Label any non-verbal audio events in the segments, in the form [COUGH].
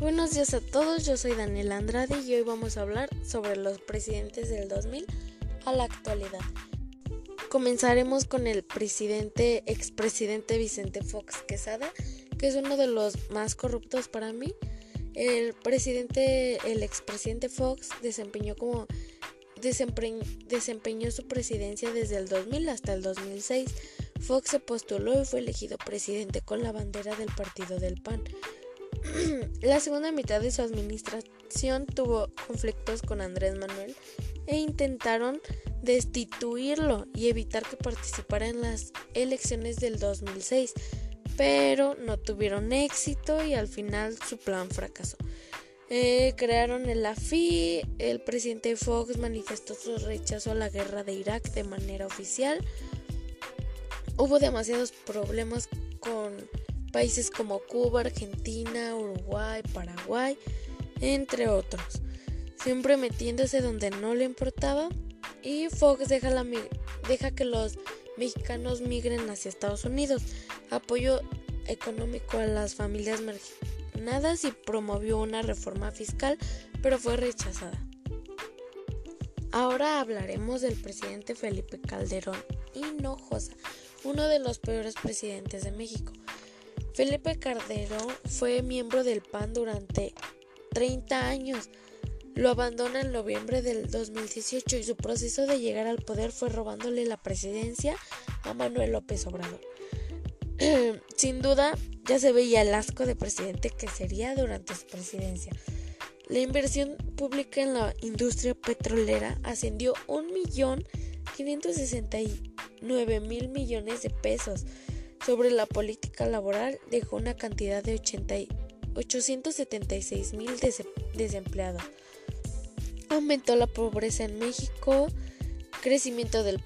Buenos días a todos, yo soy Daniel Andrade y hoy vamos a hablar sobre los presidentes del 2000 a la actualidad. Comenzaremos con el presidente, expresidente Vicente Fox Quesada, que es uno de los más corruptos para mí. El presidente, el expresidente Fox desempeñó como desempeñó su presidencia desde el 2000 hasta el 2006. Fox se postuló y fue elegido presidente con la bandera del partido del PAN. [CLEARS THROAT] la segunda mitad de su administración tuvo conflictos con Andrés Manuel e intentaron destituirlo y evitar que participara en las elecciones del 2006, pero no tuvieron éxito y al final su plan fracasó. Eh, crearon el AFI, el presidente Fox manifestó su rechazo a la guerra de Irak de manera oficial. Hubo demasiados problemas con países como Cuba, Argentina, Uruguay, Paraguay, entre otros, siempre metiéndose donde no le importaba y Fox deja, la, deja que los mexicanos migren hacia Estados Unidos, apoyo económico a las familias marginadas y promovió una reforma fiscal, pero fue rechazada. Ahora hablaremos del presidente Felipe Calderón Hinojosa, uno de los peores presidentes de México. Felipe Calderón fue miembro del PAN durante 30 años. Lo abandona en noviembre del 2018 y su proceso de llegar al poder fue robándole la presidencia a Manuel López Obrador. [CLEARS THROAT] Sin duda, ya se veía el asco de presidente que sería durante su presidencia. La inversión pública en la industria petrolera ascendió a 1.569.000 millones de pesos sobre la política laboral dejó una cantidad de 876 mil desempleados. Aumentó la pobreza en México, crecimiento del,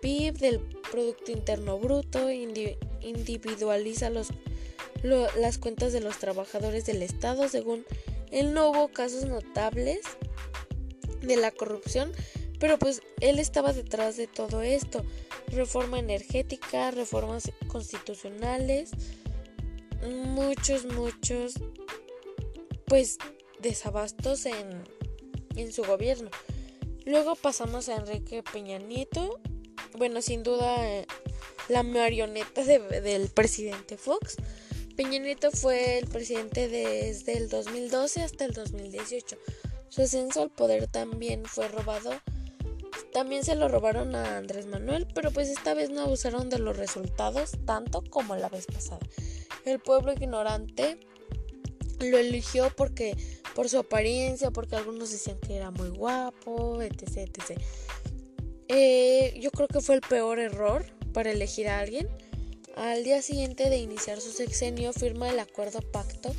PIB, del Producto Interno Bruto, individualiza los, las cuentas de los trabajadores del Estado según él no hubo casos notables de la corrupción, pero pues él estaba detrás de todo esto reforma energética, reformas constitucionales, muchos, muchos, pues, desabastos en, en su gobierno. Luego pasamos a Enrique Peña Nieto, bueno, sin duda la marioneta del presidente Fox. Peña Nieto fue el presidente desde el 2012 hasta el 2018. Su ascenso al poder también fue robado también se lo robaron a Andrés Manuel, pero pues esta vez no abusaron de los resultados tanto como la vez pasada. El pueblo ignorante lo eligió porque por su apariencia, porque algunos decían que era muy guapo, etc. etc. Eh, yo creo que fue el peor error para elegir a alguien. Al día siguiente de iniciar su sexenio firma el acuerdo pacto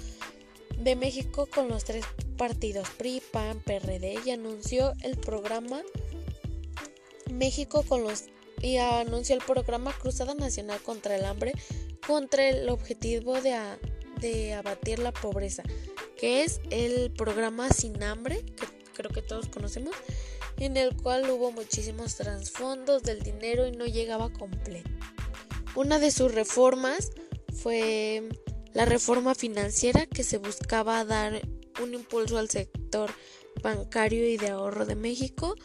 de México con los tres partidos PRI, PAN, PRD y anunció el programa México con los y anunció el programa Cruzada Nacional contra el Hambre contra el objetivo de, de abatir la pobreza, que es el programa Sin Hambre, que creo que todos conocemos, en el cual hubo muchísimos trasfondos del dinero y no llegaba completo. Una de sus reformas fue la reforma financiera que se buscaba dar un impulso al sector bancario y de ahorro de México,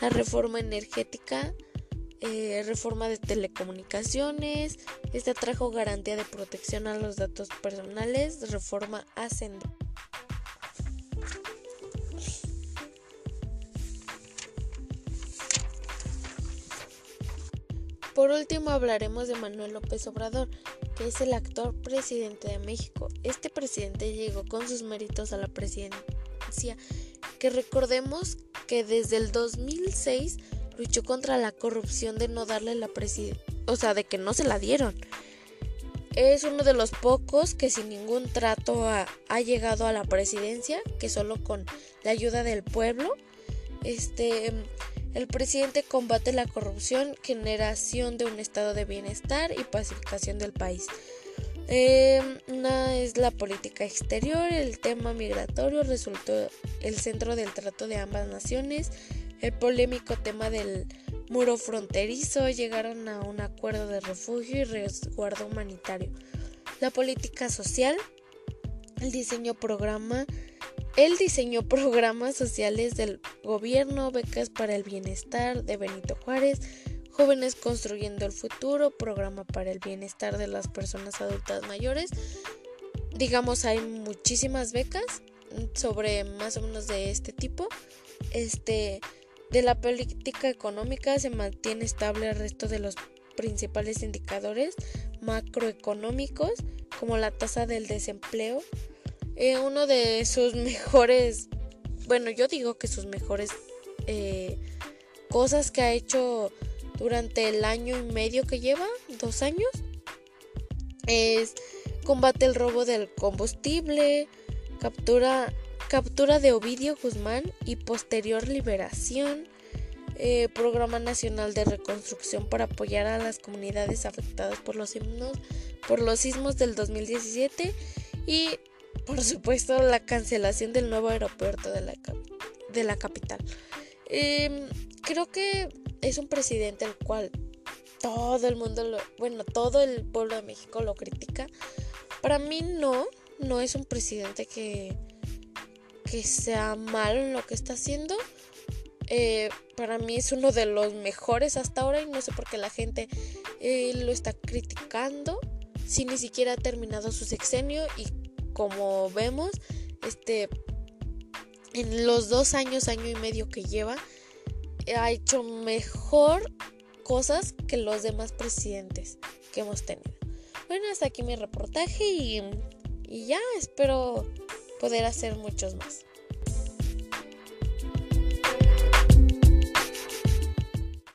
la reforma energética, eh, reforma de telecomunicaciones, esta trajo garantía de protección a los datos personales, reforma ascendente. Por último hablaremos de Manuel López Obrador, que es el actual presidente de México. Este presidente llegó con sus méritos a la presidencia que recordemos que desde el 2006 luchó contra la corrupción de no darle la presidencia, o sea, de que no se la dieron. Es uno de los pocos que sin ningún trato ha, ha llegado a la presidencia, que solo con la ayuda del pueblo. Este, el presidente combate la corrupción, generación de un estado de bienestar y pacificación del país. Eh, una es la política exterior, el tema migratorio resultó el centro del trato de ambas naciones, el polémico tema del muro fronterizo, llegaron a un acuerdo de refugio y resguardo humanitario. La política social, el diseño programa, el diseño [LAUGHS] programas sociales del gobierno, becas para el bienestar de Benito Juárez, jóvenes construyendo el futuro, programa para el bienestar de las personas adultas mayores. Digamos, hay muchísimas becas sobre más o menos de este tipo. Este de la política económica se mantiene estable el resto de los principales indicadores macroeconómicos como la tasa del desempleo. Eh, uno de sus [LAUGHS] mejores, bueno, yo digo que sus mejores eh, cosas que ha hecho durante el año y medio que lleva, dos años, es combate el robo del combustible, captura captura de Ovidio Guzmán y posterior liberación, eh, Programa Nacional de Reconstrucción para apoyar a las comunidades afectadas por los, himnos, por los sismos del 2017 y por supuesto la cancelación del nuevo aeropuerto de la, de la capital. Em, creo que es un presidente el cual todo el mundo, bueno, todo el pueblo de México lo critica. Para mí no, no es un presidente que que sea malo en lo que está haciendo. Eh, para mí es uno de los mejores hasta ahora y no sé por qué la gente eh, lo está criticando si ni siquiera ha terminado su sexenio y como vemos este en los dos años año y medio que lleva ha hecho mejor cosas que los demás presidentes que hemos tenido bueno hasta aquí mi reportaje y, y ya espero poder hacer muchos más.